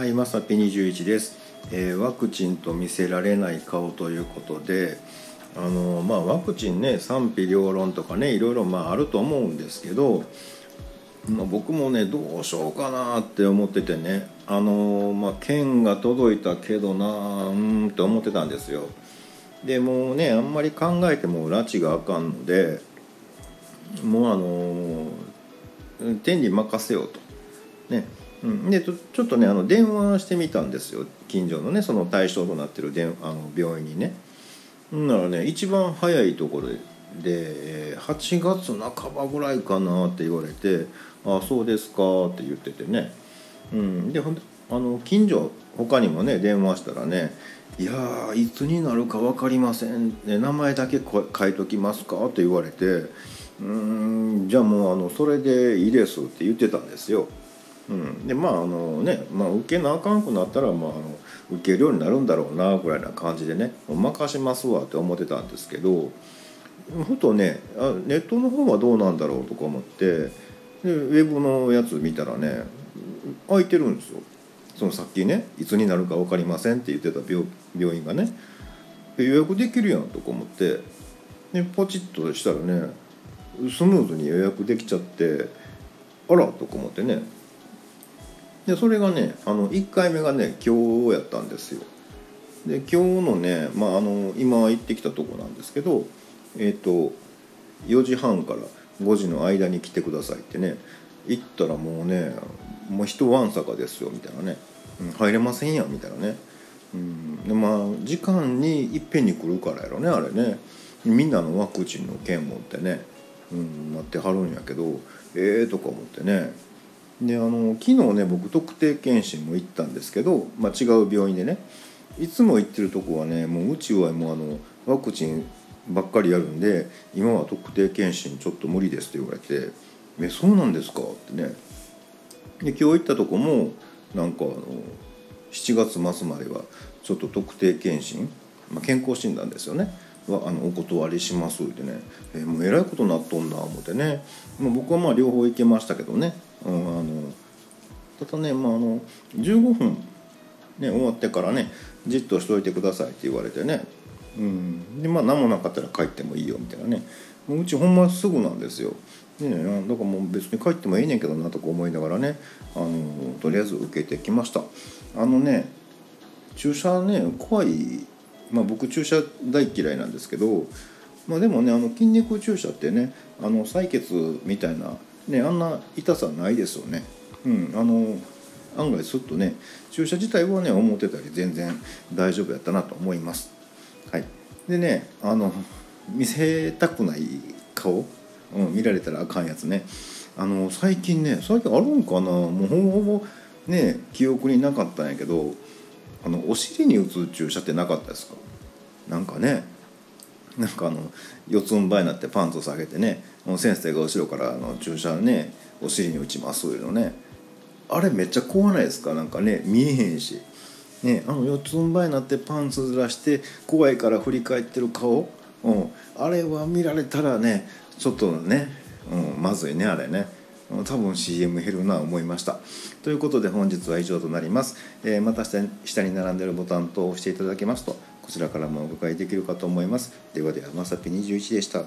はい、まさぴ21です、えーワクチンと見せられない顔ということで、あのまあ、ワクチンね賛否両論とかねいろいろまああると思うんですけど、まあ、僕もねどうしようかなって思っててねあの、まあ、券が届いたけどなうんって思ってたんですよ。でもうねあんまり考えても拉致があかんのでもうあの天に任せようと。ねうん、でちょっとねあの電話してみたんですよ近所のねその対象となってる電あの病院にね。んならね一番早いところでで8月半ばぐらいかなって言われて「あそうですか」って言っててね、うん、でほんあの近所他にもね電話したらね「いやいつになるか分かりません、ね、名前だけ書いときますか?」って言われて「うんじゃあもうあのそれでいいです」って言ってたんですよ。うん、でまああのね、まあ、受けなあかんくなったら、まあ、あの受けるようになるんだろうなぐらいな感じでねもう任しますわって思ってたんですけどふとねあネットの方はどうなんだろうとか思ってでウェブのやつ見たらね空いてるんですよ。そのさっきねいつになるか分かりませんって言ってた病病院がね。予約できるやんとか思ってでポチッとしたらねスムーズに予約できちゃってあらとか思ってね。でそれがねあの1回目がね今日やったんですよ。で今日のね、まあ、あの今行ってきたとこなんですけどえっ、と4時半から5時の間に来てくださいってね行ったらもうねもう人わんさかですよみたいなね、うん入れませんやみたいなね、うん、でまあ時間にいっぺんに来るからやろねあれね。みんなのワクチンの券持ってね、うん、なってはるんやけどええー、とか思ってね。であの昨日ね僕特定健診も行ったんですけど、まあ、違う病院でねいつも行ってるとこはねもううちはもうあのワクチンばっかりやるんで今は特定健診ちょっと無理ですって言われて「えそうなんですか?」ってね。で今日行ったとこもなんかあの7月末まではちょっと特定健診、まあ、健康診断ですよね。はあのお断りしますってね、えーもうえらいことなっとんな思ってね、まあ、僕はまあ両方行けましたけどね、うん、ただね、まあ、あの15分、ね、終わってからねじっとしといてくださいって言われてね、うん、でまあ何もなかったら帰ってもいいよみたいなね。もううちほんますぐなんですよ。ね、だからもう別に帰ってもいいねんけどなとか思いながらね。あのとりあえず受けてきました。あのね注射ね怖い。まあ僕注射大嫌いなんですけど。まあでもねあの筋肉注射ってねあの採血みたいなねあんな痛さないですよね。うんあの案外すっとね注射自体はね思ってたり全然大丈夫やったなと思います。はい。でねあの見せたくない顔、うん、見られたらあかんやつね。あの最近ね最近あるんかな？もうほぼほぼね記憶になかったんやけどあのお尻に打つ注射ってなかったですか？なんかねなんかあの四つん這いになってパンツを下げてね先生が後ろからあの注射ねお尻に打ちますいうのね。あれめっちゃ怖ないですか？なんかね見えへんし、ね、あの四つん這いになってパンツずらして怖いから振り返ってる顔、うん、あれは見られたらねちょっとね、うん、まずいねあれね。多分 CM 減るな思いました。ということで本日は以上となります、えーまた下に並んでるボタンと押していただけますとこちらからもお伺いできるかと思います。ではではまさぴ21でした。